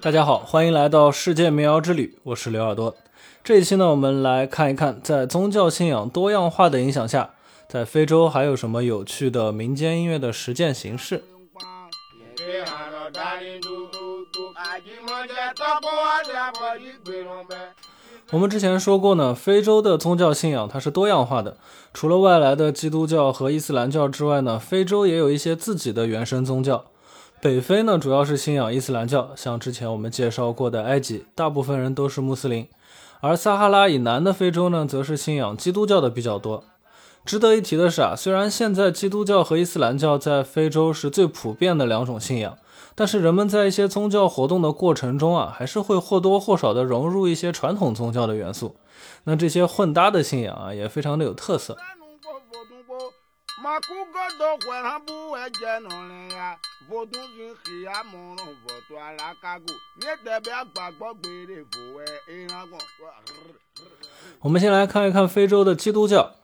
大家好，欢迎来到世界民谣之旅，我是刘耳朵。这一期呢，我们来看一看，在宗教信仰多样化的影响下，在非洲还有什么有趣的民间音乐的实践形式。我们之前说过呢，非洲的宗教信仰它是多样化的，除了外来的基督教和伊斯兰教之外呢，非洲也有一些自己的原生宗教。北非呢，主要是信仰伊斯兰教，像之前我们介绍过的埃及，大部分人都是穆斯林；而撒哈拉以南的非洲呢，则是信仰基督教的比较多。值得一提的是啊，虽然现在基督教和伊斯兰教在非洲是最普遍的两种信仰，但是人们在一些宗教活动的过程中啊，还是会或多或少的融入一些传统宗教的元素。那这些混搭的信仰啊，也非常的有特色。我们先来看一看非洲的基督教。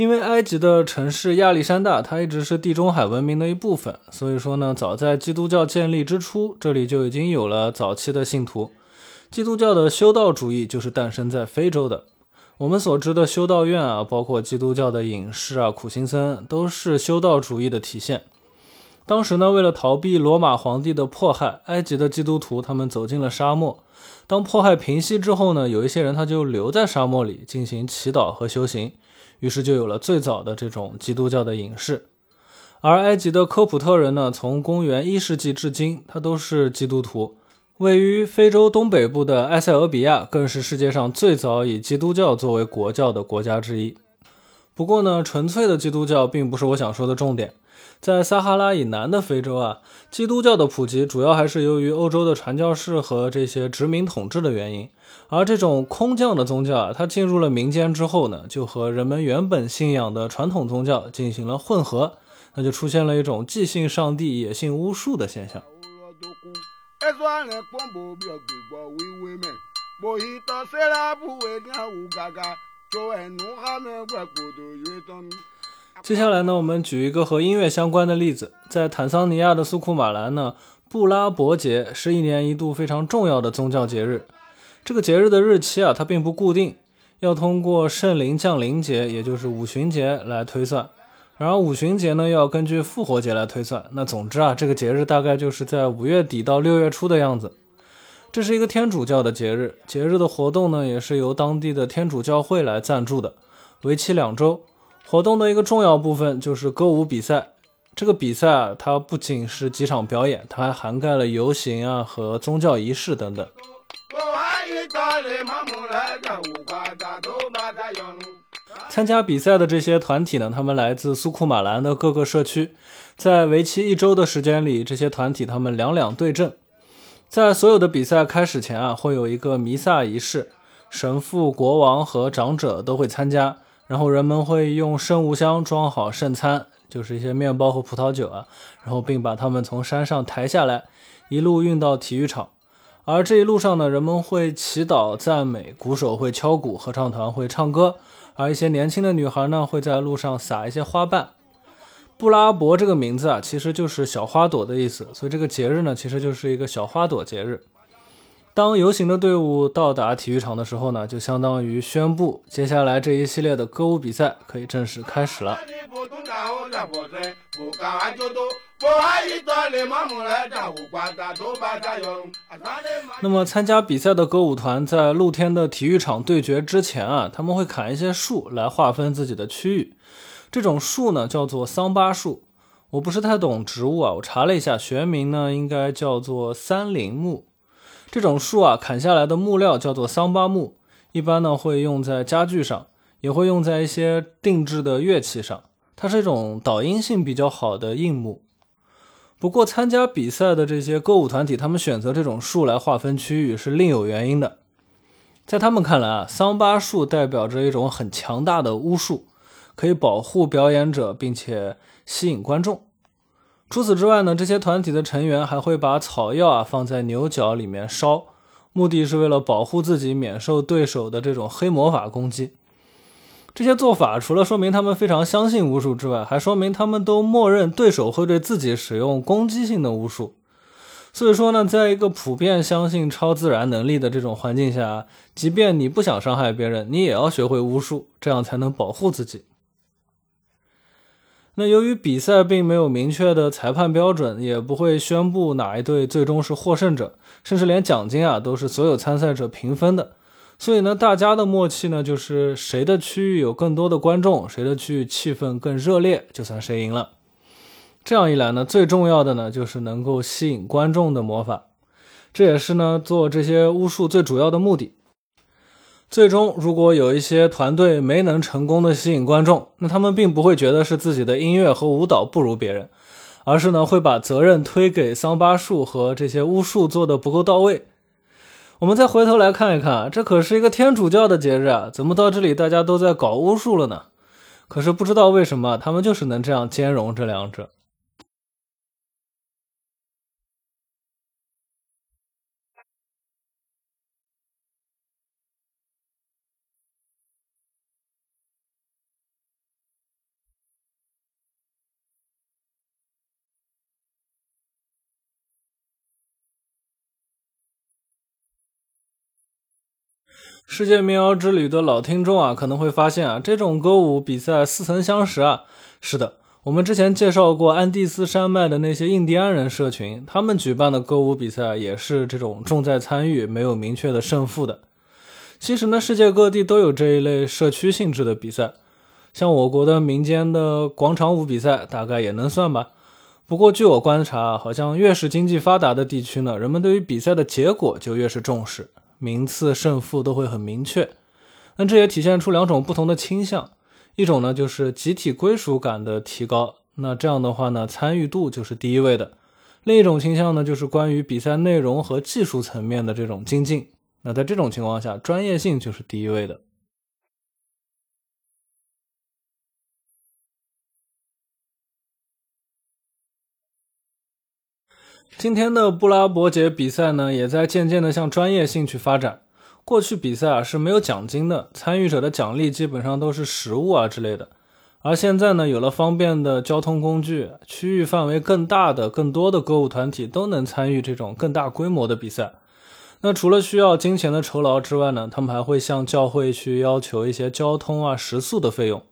因为埃及的城市亚历山大，它一直是地中海文明的一部分，所以说呢，早在基督教建立之初，这里就已经有了早期的信徒。基督教的修道主义就是诞生在非洲的。我们所知的修道院啊，包括基督教的隐士啊、苦行僧，都是修道主义的体现。当时呢，为了逃避罗马皇帝的迫害，埃及的基督徒他们走进了沙漠。当迫害平息之后呢，有一些人他就留在沙漠里进行祈祷和修行。于是就有了最早的这种基督教的影视，而埃及的科普特人呢，从公元一世纪至今，他都是基督徒。位于非洲东北部的埃塞俄比亚，更是世界上最早以基督教作为国教的国家之一。不过呢，纯粹的基督教并不是我想说的重点。在撒哈拉以南的非洲啊，基督教的普及主要还是由于欧洲的传教士和这些殖民统治的原因。而这种空降的宗教啊，它进入了民间之后呢，就和人们原本信仰的传统宗教进行了混合，那就出现了一种既信上帝也信巫术的现象。接下来呢，我们举一个和音乐相关的例子，在坦桑尼亚的苏库马兰呢，布拉伯节是一年一度非常重要的宗教节日。这个节日的日期啊，它并不固定，要通过圣灵降临节，也就是五旬节来推算。然而五旬节呢，要根据复活节来推算。那总之啊，这个节日大概就是在五月底到六月初的样子。这是一个天主教的节日，节日的活动呢，也是由当地的天主教会来赞助的，为期两周。活动的一个重要部分就是歌舞比赛。这个比赛啊，它不仅是几场表演，它还涵盖了游行啊和宗教仪式等等。参加比赛的这些团体呢，他们来自苏库马兰的各个社区，在为期一周的时间里，这些团体他们两两对阵。在所有的比赛开始前啊，会有一个弥撒仪式，神父、国王和长者都会参加，然后人们会用圣物箱装好圣餐，就是一些面包和葡萄酒啊，然后并把他们从山上抬下来，一路运到体育场。而这一路上呢，人们会祈祷、赞美，鼓手会敲鼓，合唱团会唱歌，而一些年轻的女孩呢，会在路上撒一些花瓣。布拉伯这个名字啊，其实就是小花朵的意思，所以这个节日呢，其实就是一个小花朵节日。当游行的队伍到达体育场的时候呢，就相当于宣布，接下来这一系列的歌舞比赛可以正式开始了。那么，参加比赛的歌舞团在露天的体育场对决之前啊，他们会砍一些树来划分自己的区域。这种树呢，叫做桑巴树。我不是太懂植物啊，我查了一下，学名呢应该叫做三林木。这种树啊，砍下来的木料叫做桑巴木，一般呢会用在家具上，也会用在一些定制的乐器上。它是一种导音性比较好的硬木。不过，参加比赛的这些歌舞团体，他们选择这种树来划分区域是另有原因的。在他们看来啊，桑巴树代表着一种很强大的巫术，可以保护表演者，并且吸引观众。除此之外呢，这些团体的成员还会把草药啊放在牛角里面烧，目的是为了保护自己免受对手的这种黑魔法攻击。这些做法除了说明他们非常相信巫术之外，还说明他们都默认对手会对自己使用攻击性的巫术。所以说呢，在一个普遍相信超自然能力的这种环境下，即便你不想伤害别人，你也要学会巫术，这样才能保护自己。那由于比赛并没有明确的裁判标准，也不会宣布哪一队最终是获胜者，甚至连奖金啊都是所有参赛者平分的。所以呢，大家的默契呢，就是谁的区域有更多的观众，谁的区域气氛更热烈，就算谁赢了。这样一来呢，最重要的呢，就是能够吸引观众的魔法，这也是呢做这些巫术最主要的目的。最终，如果有一些团队没能成功的吸引观众，那他们并不会觉得是自己的音乐和舞蹈不如别人，而是呢会把责任推给桑巴术和这些巫术做的不够到位。我们再回头来看一看，这可是一个天主教的节日啊，怎么到这里大家都在搞巫术了呢？可是不知道为什么，他们就是能这样兼容这两者。世界民谣之旅的老听众啊，可能会发现啊，这种歌舞比赛似曾相识啊。是的，我们之前介绍过安第斯山脉的那些印第安人社群，他们举办的歌舞比赛也是这种重在参与，没有明确的胜负的。其实呢，世界各地都有这一类社区性质的比赛，像我国的民间的广场舞比赛，大概也能算吧。不过据我观察，好像越是经济发达的地区呢，人们对于比赛的结果就越是重视。名次胜负都会很明确，那这也体现出两种不同的倾向，一种呢就是集体归属感的提高，那这样的话呢参与度就是第一位的；另一种倾向呢就是关于比赛内容和技术层面的这种精进，那在这种情况下专业性就是第一位的。今天的布拉伯节比赛呢，也在渐渐的向专业性去发展。过去比赛啊是没有奖金的，参与者的奖励基本上都是食物啊之类的。而现在呢，有了方便的交通工具，区域范围更大的、更多的歌舞团体都能参与这种更大规模的比赛。那除了需要金钱的酬劳之外呢，他们还会向教会去要求一些交通啊、食宿的费用。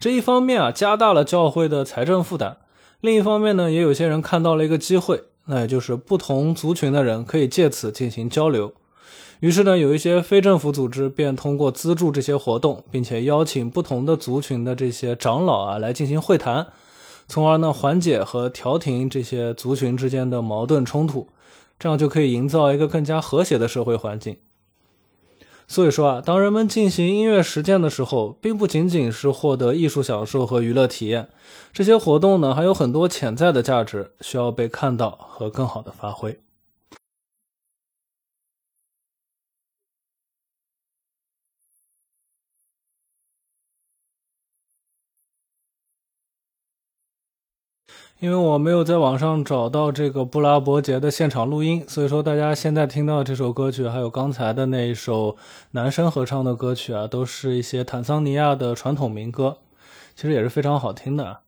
这一方面啊，加大了教会的财政负担；另一方面呢，也有些人看到了一个机会。那也就是不同族群的人可以借此进行交流，于是呢，有一些非政府组织便通过资助这些活动，并且邀请不同的族群的这些长老啊来进行会谈，从而呢缓解和调停这些族群之间的矛盾冲突，这样就可以营造一个更加和谐的社会环境。所以说啊，当人们进行音乐实践的时候，并不仅仅是获得艺术享受和娱乐体验，这些活动呢，还有很多潜在的价值需要被看到和更好的发挥。因为我没有在网上找到这个布拉伯杰的现场录音，所以说大家现在听到这首歌曲，还有刚才的那一首男生合唱的歌曲啊，都是一些坦桑尼亚的传统民歌，其实也是非常好听的。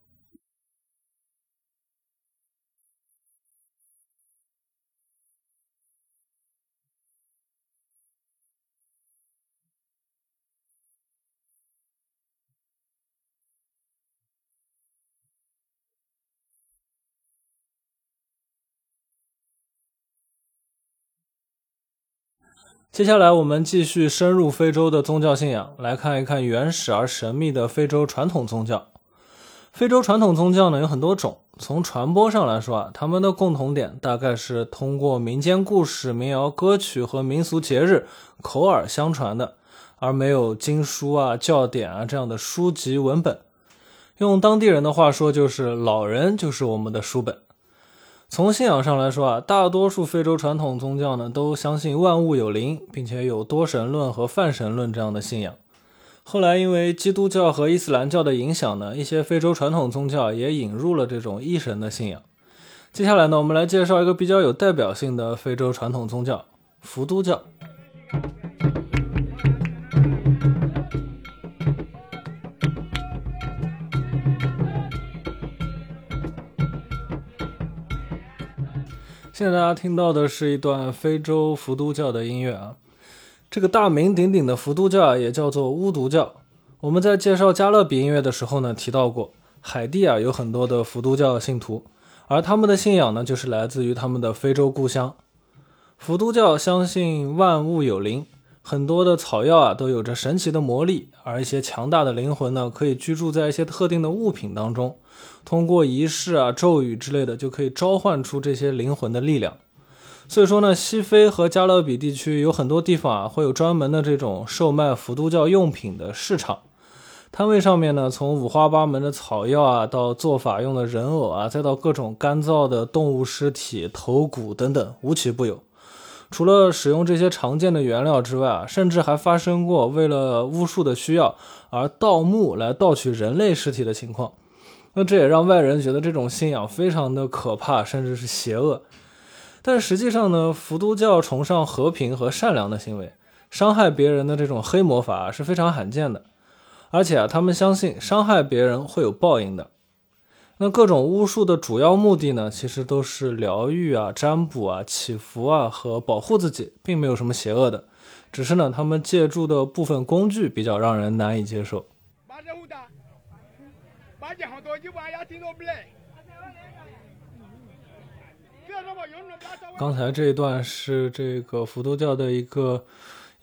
接下来，我们继续深入非洲的宗教信仰，来看一看原始而神秘的非洲传统宗教。非洲传统宗教呢有很多种，从传播上来说啊，他们的共同点大概是通过民间故事、民谣歌曲和民俗节日口耳相传的，而没有经书啊、教典啊这样的书籍文本。用当地人的话说，就是老人就是我们的书本。从信仰上来说啊，大多数非洲传统宗教呢都相信万物有灵，并且有多神论和泛神论这样的信仰。后来因为基督教和伊斯兰教的影响呢，一些非洲传统宗教也引入了这种一神的信仰。接下来呢，我们来介绍一个比较有代表性的非洲传统宗教——伏都教。现在大家听到的是一段非洲伏都教的音乐啊。这个大名鼎鼎的伏都教啊，也叫做巫毒教。我们在介绍加勒比音乐的时候呢，提到过海地啊有很多的伏都教信徒，而他们的信仰呢，就是来自于他们的非洲故乡。伏都教相信万物有灵。很多的草药啊都有着神奇的魔力，而一些强大的灵魂呢，可以居住在一些特定的物品当中，通过仪式啊、咒语之类的，就可以召唤出这些灵魂的力量。所以说呢，西非和加勒比地区有很多地方啊，会有专门的这种售卖伏都教用品的市场，摊位上面呢，从五花八门的草药啊，到做法用的人偶啊，再到各种干燥的动物尸体、头骨等等，无奇不有。除了使用这些常见的原料之外啊，甚至还发生过为了巫术的需要而盗墓来盗取人类尸体的情况。那这也让外人觉得这种信仰非常的可怕，甚至是邪恶。但实际上呢，伏都教崇尚和平和善良的行为，伤害别人的这种黑魔法是非常罕见的。而且啊，他们相信伤害别人会有报应的。那各种巫术的主要目的呢，其实都是疗愈啊、占卜啊、祈福啊和保护自己，并没有什么邪恶的，只是呢，他们借助的部分工具比较让人难以接受。刚才这一段是这个伏都教的一个。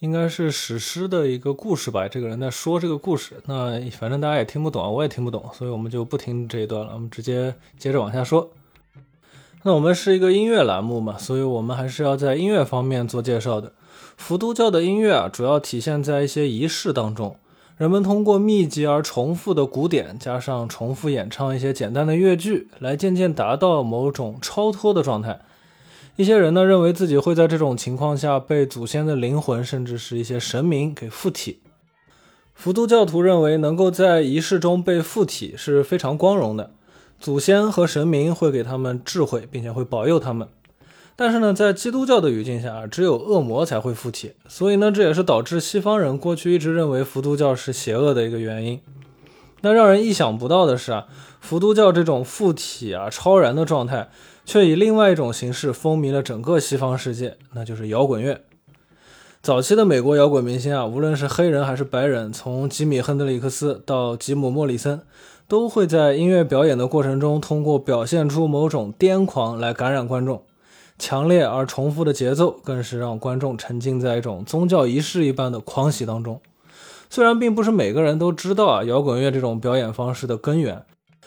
应该是史诗的一个故事吧，这个人在说这个故事，那反正大家也听不懂，我也听不懂，所以我们就不听这一段了，我们直接接着往下说。那我们是一个音乐栏目嘛，所以我们还是要在音乐方面做介绍的。伏都教的音乐啊，主要体现在一些仪式当中，人们通过密集而重复的鼓点，加上重复演唱一些简单的乐句，来渐渐达到某种超脱的状态。一些人呢认为自己会在这种情况下被祖先的灵魂，甚至是一些神明给附体。伏都教徒认为能够在仪式中被附体是非常光荣的，祖先和神明会给他们智慧，并且会保佑他们。但是呢，在基督教的语境下，只有恶魔才会附体，所以呢，这也是导致西方人过去一直认为伏都教是邪恶的一个原因。那让人意想不到的是啊，伏都教这种附体啊、超然的状态。却以另外一种形式风靡了整个西方世界，那就是摇滚乐。早期的美国摇滚明星啊，无论是黑人还是白人，从吉米·亨德里克斯到吉姆·莫里森，都会在音乐表演的过程中，通过表现出某种癫狂来感染观众。强烈而重复的节奏，更是让观众沉浸在一种宗教仪式一般的狂喜当中。虽然并不是每个人都知道啊，摇滚乐这种表演方式的根源。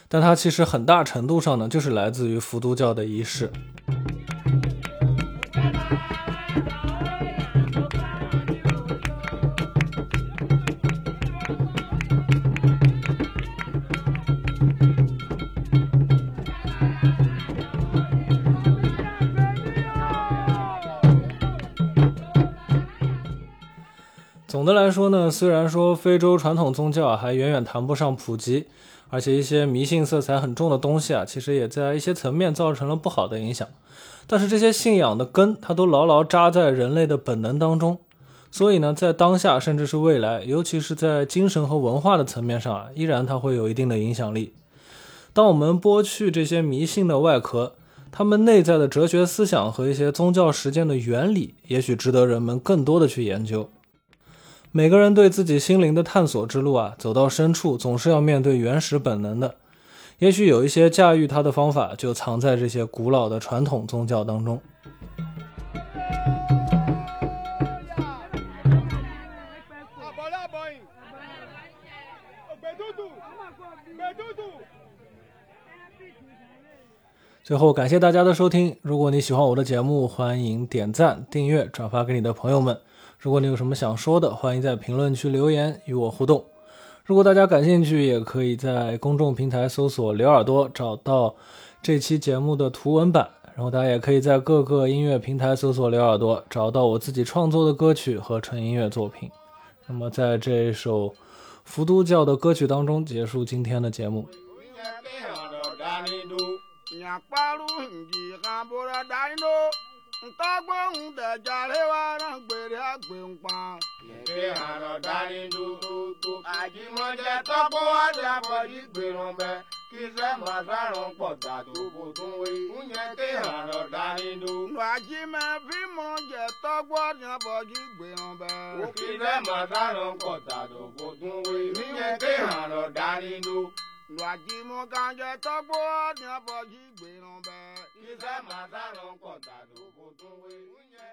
但它其实很大程度上呢，就是来自于伏都教的仪式。总的来说呢，虽然说非洲传统宗教还远远谈不上普及。而且一些迷信色彩很重的东西啊，其实也在一些层面造成了不好的影响。但是这些信仰的根，它都牢牢扎在人类的本能当中。所以呢，在当下甚至是未来，尤其是在精神和文化的层面上啊，依然它会有一定的影响力。当我们剥去这些迷信的外壳，他们内在的哲学思想和一些宗教实践的原理，也许值得人们更多的去研究。每个人对自己心灵的探索之路啊，走到深处总是要面对原始本能的。也许有一些驾驭它的方法，就藏在这些古老的传统宗教当中。最后，感谢大家的收听。如果你喜欢我的节目，欢迎点赞、订阅、转发给你的朋友们。如果你有什么想说的，欢迎在评论区留言与我互动。如果大家感兴趣，也可以在公众平台搜索“刘耳朵”，找到这期节目的图文版。然后大家也可以在各个音乐平台搜索“刘耳朵”，找到我自己创作的歌曲和纯音乐作品。那么在这首伏都教的歌曲当中，结束今天的节目。ntọ́gbóhùn dẹ̀jàre wá rán gbèrè àgbèǹpa. lèkè àrọ̀ dání dúdú àjímọ́jẹ tọ́pọ̀ ọ̀dẹ àbọ̀dí gbèrò bẹ́ kí sẹ́mọ̀ sárùn pọ̀ dàtò bó tún wí. oúnjẹ tẹ àrọ̀ dání dúdú. làjímọ̀ fíìmù jẹ tọ́gbọ́ ọ̀dẹ àbọ̀dí gbèrò bẹ́. kí sẹ́mọ̀ pọ̀ dàtò bó tún wí. oúnjẹ tẹ àrọ̀ dání dúdú lụajimu ka njọ tọgbọ ní ọbọjì gbèrún bẹ. iṣẹ́ màtá ló ń pọ̀ tàdó kò tó wé. ń yẹ.